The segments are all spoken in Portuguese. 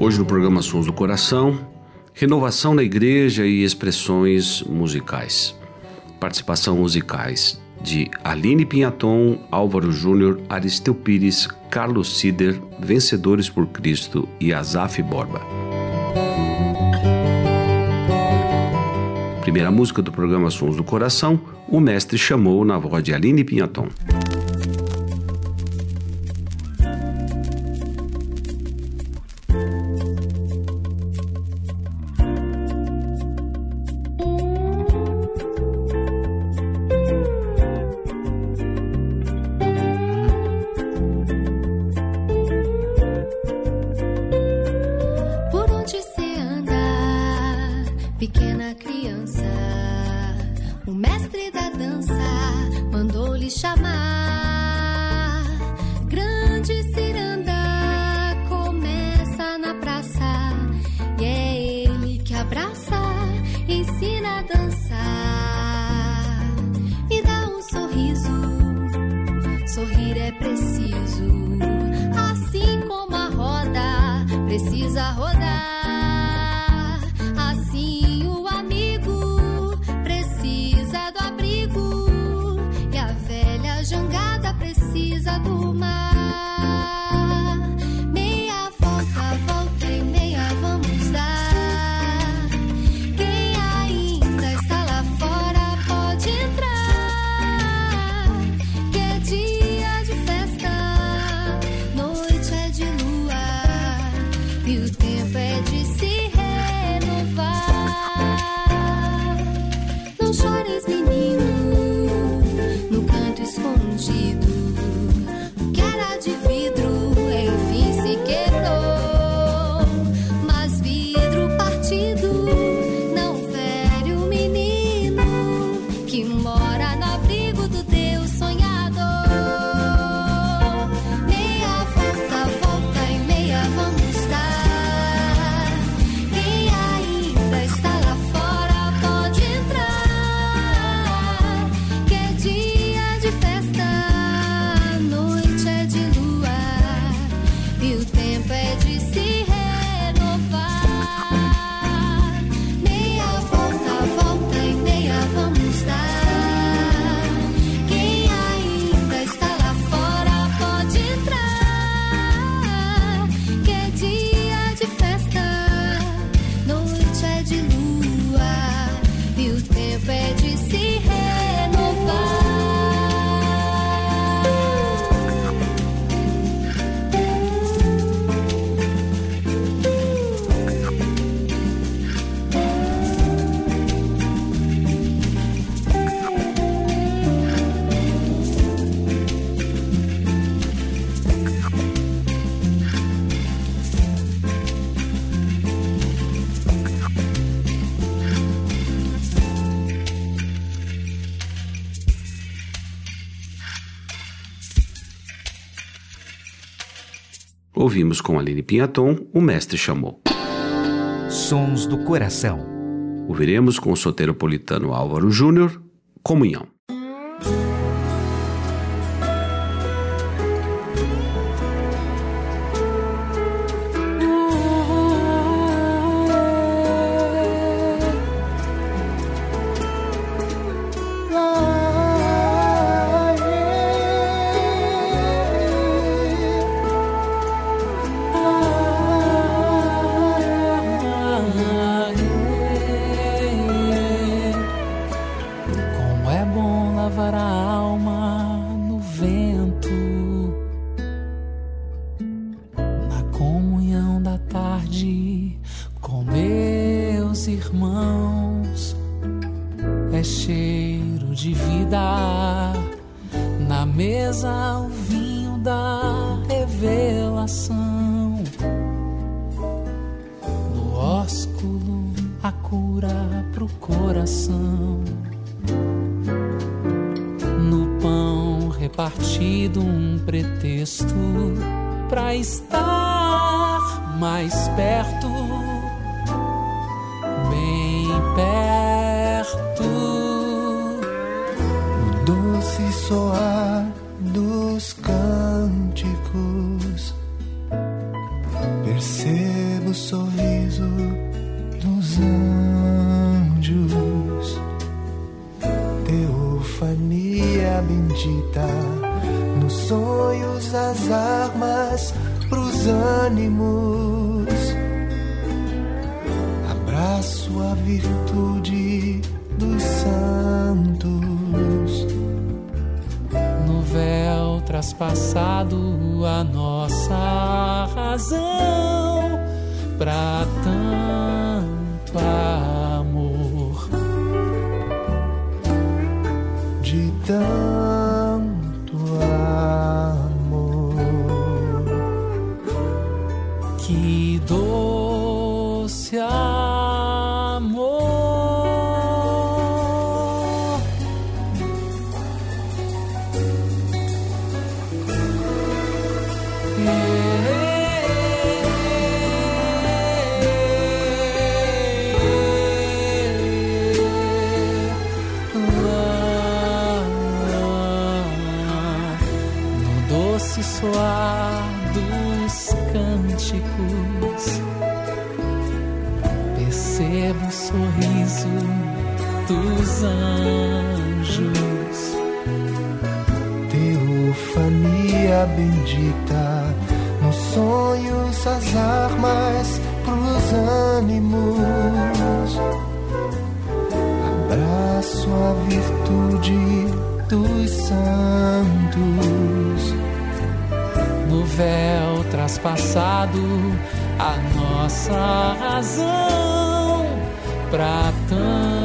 Hoje no programa Sons do Coração, renovação na igreja e expressões musicais. Participação musicais de Aline Pinhaton, Álvaro Júnior, Aristeu Pires, Carlos Sider, Vencedores por Cristo e Azaf Borba. Primeira música do programa Sons do Coração, o mestre chamou na voz de Aline Pinhaton. pijama. beauty. Ouvimos com Aline Pinhaton, O Mestre Chamou. Sons do Coração. Ouviremos com o soteropolitano Álvaro Júnior, Comunhão. Doce soar dos cânticos, percebo o sorriso dos anjos teofania bendita. Nos sonhos as armas pros ânimos. Pra Teofania bendita, nos sonhos as armas pros ânimos. Abraço a virtude dos santos. No véu traspassado, a nossa razão pra tanto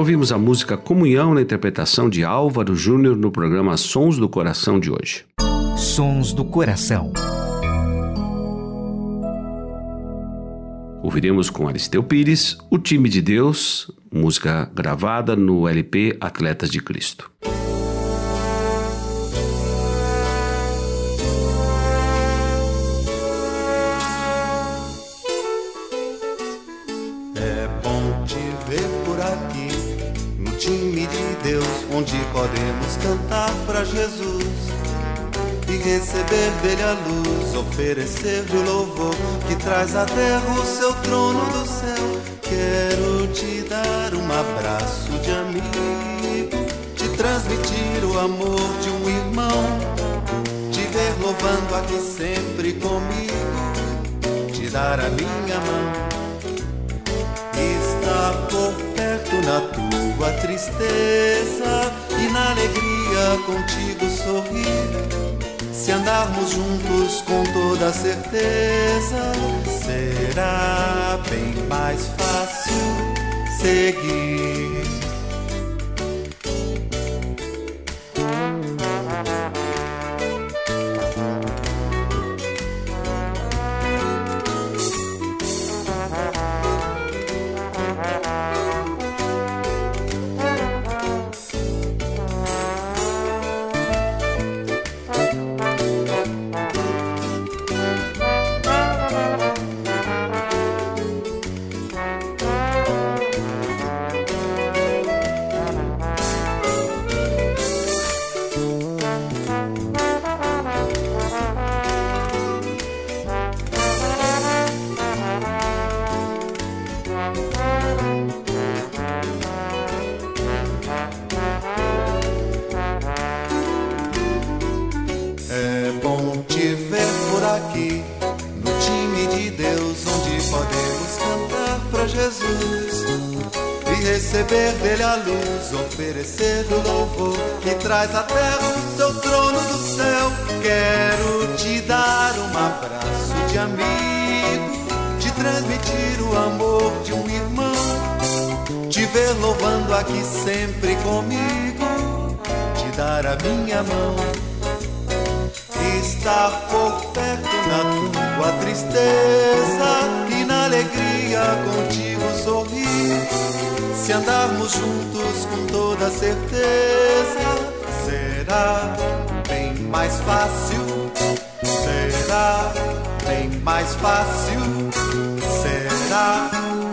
Ouvimos a música Comunhão na interpretação de Álvaro Júnior no programa Sons do Coração de hoje. Sons do Coração. Ouviremos com Aristeu Pires, O Time de Deus, música gravada no LP Atletas de Cristo. Jesus e receber dele a luz, oferecer-lhe o louvor que traz à terra o seu trono do céu. Quero te dar um abraço de amigo, te transmitir o amor de um irmão, te ver louvando aqui sempre comigo, te dar a minha mão estar por perto na tua tristeza e na alegria contigo sorrir. Se andarmos juntos com toda certeza, será bem mais fácil seguir. Luz, oferecer louvor que traz à terra o seu trono do céu. Quero te dar um abraço de amigo, te transmitir o amor de um irmão, te ver louvando aqui sempre comigo, te dar a minha mão. Estar por perto na tua tristeza e na alegria contigo sorrir se andarmos juntos com toda certeza, será bem mais fácil. Será bem mais fácil. Será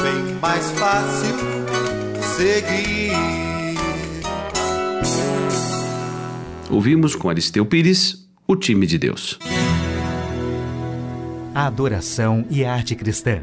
bem mais fácil seguir. Ouvimos com Aristeu Pires o time de Deus. A adoração e arte cristã.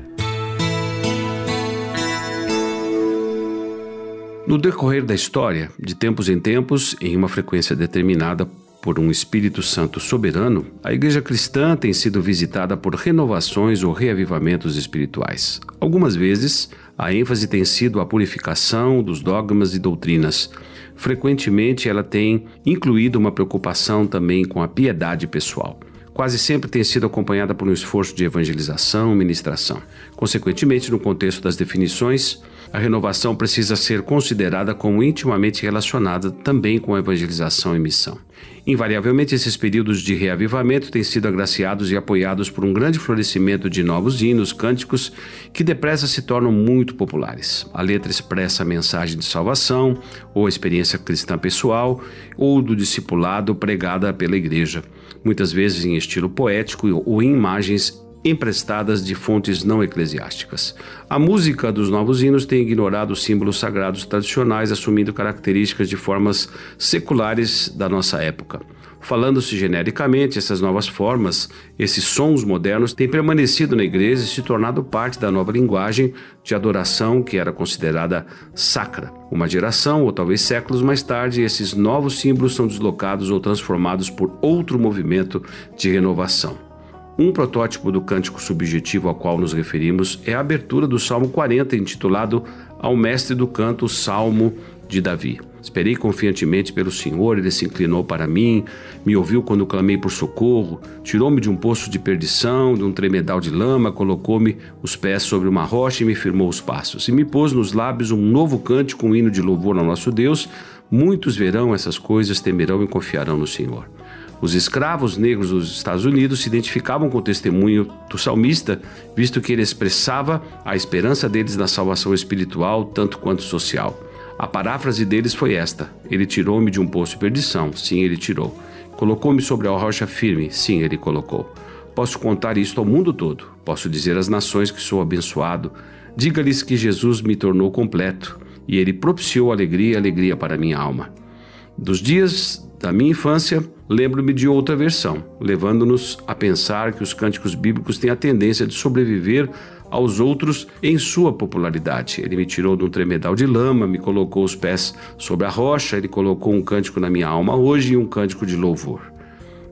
No decorrer da história, de tempos em tempos, em uma frequência determinada por um Espírito Santo soberano, a Igreja cristã tem sido visitada por renovações ou reavivamentos espirituais. Algumas vezes, a ênfase tem sido a purificação dos dogmas e doutrinas. Frequentemente, ela tem incluído uma preocupação também com a piedade pessoal quase sempre tem sido acompanhada por um esforço de evangelização ministração. Consequentemente, no contexto das definições, a renovação precisa ser considerada como intimamente relacionada também com a evangelização e missão. Invariavelmente, esses períodos de reavivamento têm sido agraciados e apoiados por um grande florescimento de novos hinos, cânticos, que depressa se tornam muito populares. A letra expressa a mensagem de salvação, ou a experiência cristã pessoal, ou do discipulado pregada pela igreja, muitas vezes em estilo poético ou em imagens emprestadas de fontes não eclesiásticas. A música dos novos hinos tem ignorado os símbolos sagrados tradicionais, assumindo características de formas seculares da nossa época. Falando-se genericamente, essas novas formas, esses sons modernos têm permanecido na igreja e se tornado parte da nova linguagem de adoração que era considerada sacra. Uma geração, ou talvez séculos mais tarde, esses novos símbolos são deslocados ou transformados por outro movimento de renovação. Um protótipo do cântico subjetivo ao qual nos referimos é a abertura do Salmo 40, intitulado Ao Mestre do Canto, Salmo de Davi. Esperei confiantemente pelo Senhor, ele se inclinou para mim, me ouviu quando clamei por socorro, tirou-me de um poço de perdição, de um tremedal de lama, colocou-me os pés sobre uma rocha e me firmou os passos. E me pôs nos lábios um novo cântico, um hino de louvor ao nosso Deus. Muitos verão essas coisas, temerão e confiarão no Senhor. Os escravos negros dos Estados Unidos se identificavam com o testemunho do salmista, visto que ele expressava a esperança deles na salvação espiritual tanto quanto social. A paráfrase deles foi esta: Ele tirou-me de um poço de perdição. Sim, ele tirou. Colocou-me sobre a rocha firme. Sim, ele colocou. Posso contar isto ao mundo todo. Posso dizer às nações que sou abençoado. Diga-lhes que Jesus me tornou completo e ele propiciou alegria e alegria para minha alma. Dos dias da minha infância, lembro-me de outra versão, levando-nos a pensar que os cânticos bíblicos têm a tendência de sobreviver aos outros em sua popularidade. Ele me tirou de um tremedal de lama, me colocou os pés sobre a rocha, ele colocou um cântico na minha alma hoje e um cântico de louvor.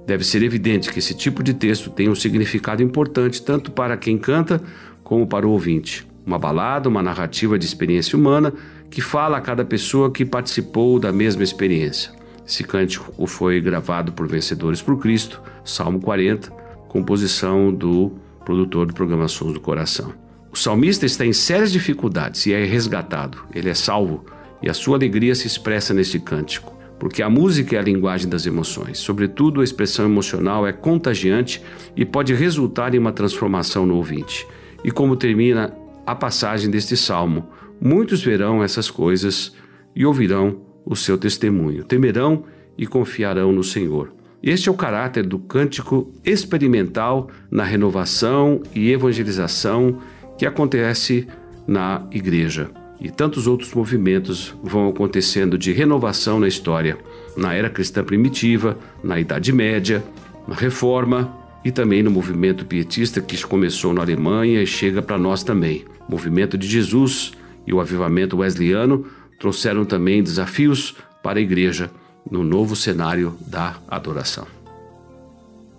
Deve ser evidente que esse tipo de texto tem um significado importante tanto para quem canta como para o ouvinte. Uma balada, uma narrativa de experiência humana que fala a cada pessoa que participou da mesma experiência. Esse cântico foi gravado por Vencedores por Cristo, Salmo 40, composição do produtor do programa Sons do Coração. O salmista está em sérias dificuldades e é resgatado, ele é salvo, e a sua alegria se expressa neste cântico, porque a música é a linguagem das emoções. Sobretudo, a expressão emocional é contagiante e pode resultar em uma transformação no ouvinte. E como termina a passagem deste salmo, muitos verão essas coisas e ouvirão o seu testemunho. Temerão e confiarão no Senhor. Este é o caráter do cântico experimental na renovação e evangelização que acontece na igreja. E tantos outros movimentos vão acontecendo de renovação na história, na era cristã primitiva, na Idade Média, na Reforma e também no movimento pietista que começou na Alemanha e chega para nós também. O movimento de Jesus e o avivamento wesleyano trouxeram também desafios para a igreja no novo cenário da adoração.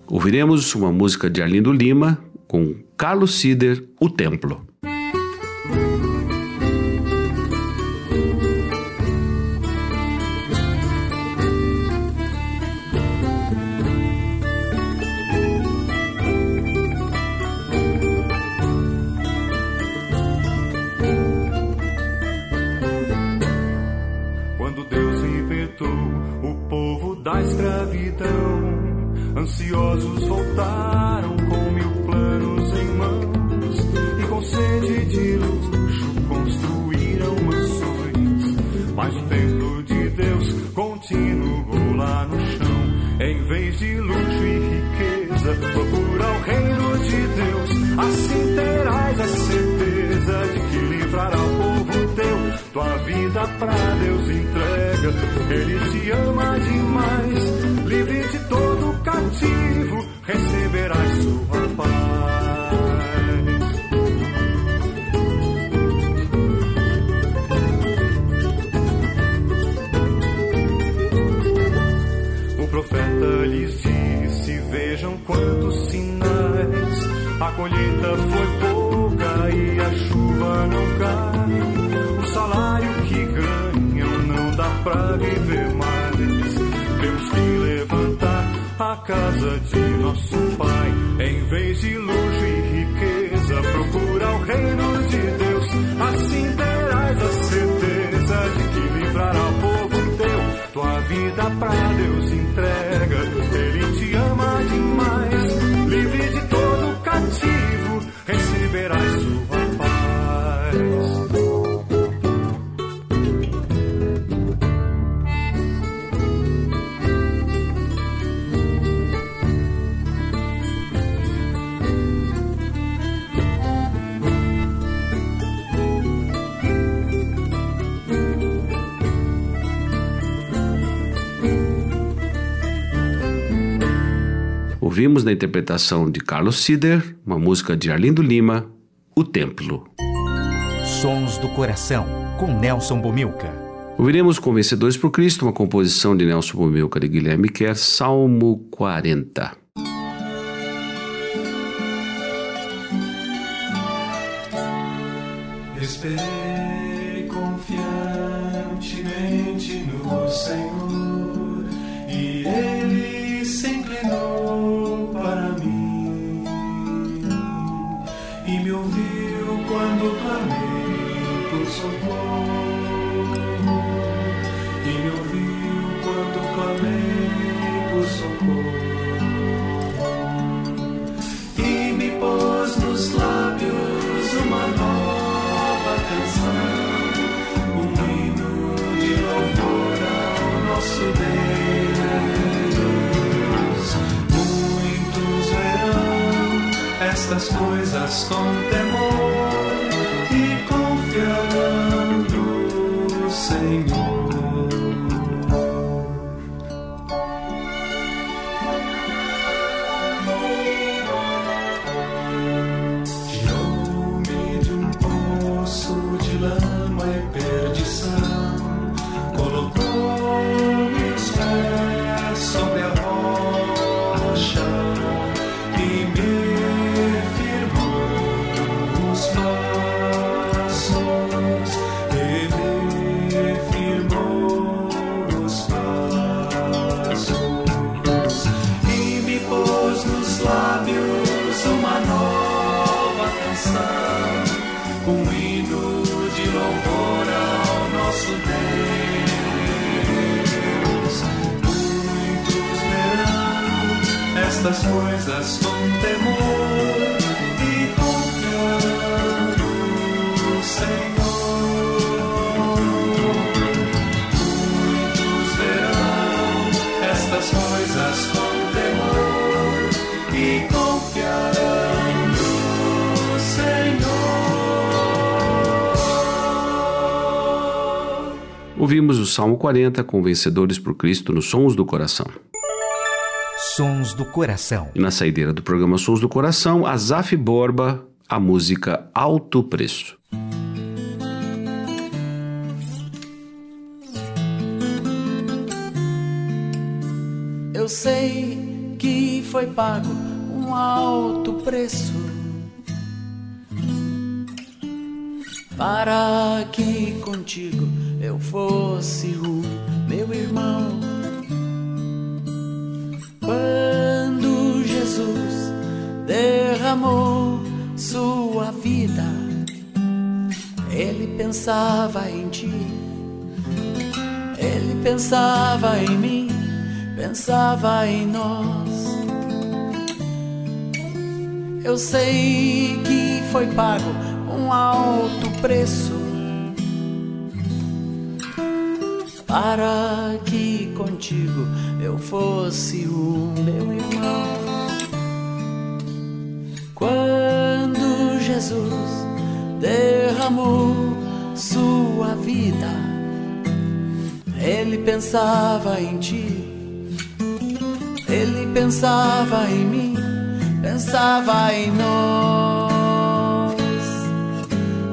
Ouviremos uma música de Arlindo Lima com Carlos Sider, O Templo. Assim terás a certeza de que livrará o povo teu. Tua vida pra Deus entrega, Ele te ama demais. Livre de todo cativo, receberás sua paz. O profeta lhes disse: Vejam. A colheita foi pouca e a chuva não cai. O salário que ganham não dá pra viver mais. Temos que levantar a casa de nosso Pai. Em vez de luxo e riqueza, procura o reino Ouvimos na interpretação de Carlos Sider, uma música de Arlindo Lima, O Templo. Sons do Coração, com Nelson Bomilca. Ouviremos com Vencedores por Cristo, uma composição de Nelson Bomilca de Guilherme Kerr, Salmo 40. Esperei estas coisas com temor estas coisas com temor e confiando no Senhor. Muitos verão estas coisas com temor e confiando no Senhor. Ouvimos o Salmo 40 com Vencedores por Cristo nos Sons do Coração. Sons do Coração. E na saideira do programa Sons do Coração, Azaf Borba, a música Alto Preço. Eu sei que foi pago um alto preço para que contigo eu fosse o meu irmão. Quando Jesus derramou sua vida, ele pensava em ti, ele pensava em mim pensava em nós. Eu sei que foi pago um alto preço para que contigo eu fosse o meu irmão. Quando Jesus derramou sua vida, ele pensava em ti, ele pensava em mim, pensava em nós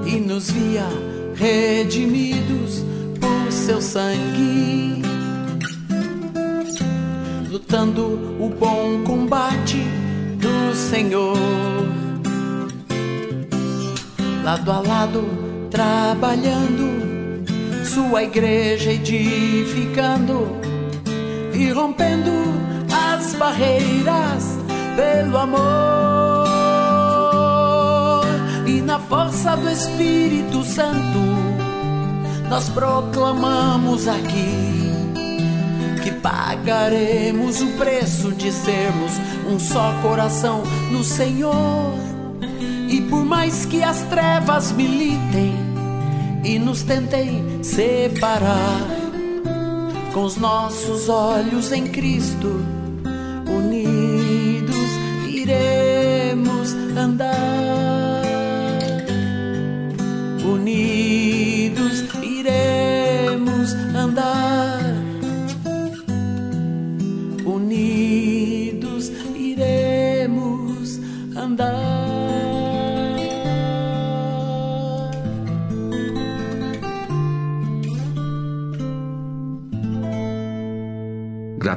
e nos via redimidos seu sangue, lutando o bom combate do Senhor lado a lado, trabalhando, sua igreja edificando e rompendo as barreiras pelo amor e na força do Espírito Santo. Nós proclamamos aqui que pagaremos o preço de sermos um só coração no Senhor. E por mais que as trevas militem e nos tentem separar, com os nossos olhos em Cristo,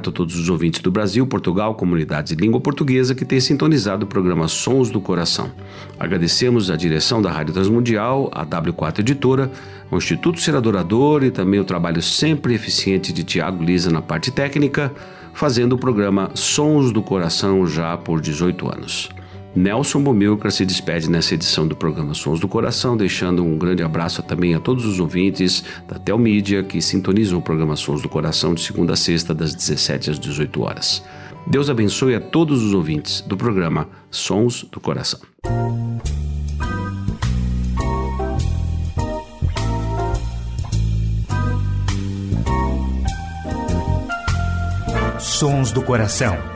Grato a todos os ouvintes do Brasil, Portugal, comunidades de língua portuguesa que têm sintonizado o programa Sons do Coração. Agradecemos a direção da Rádio Transmundial, a W4 Editora, o Instituto Ser Adorador e também o trabalho sempre eficiente de Tiago Lisa na parte técnica, fazendo o programa Sons do Coração já por 18 anos. Nelson Bomilcar se despede nessa edição do programa Sons do Coração, deixando um grande abraço também a todos os ouvintes da Telmídia que sintonizam o programa Sons do Coração de segunda a sexta, das 17 às 18 horas. Deus abençoe a todos os ouvintes do programa Sons do Coração. Sons do Coração.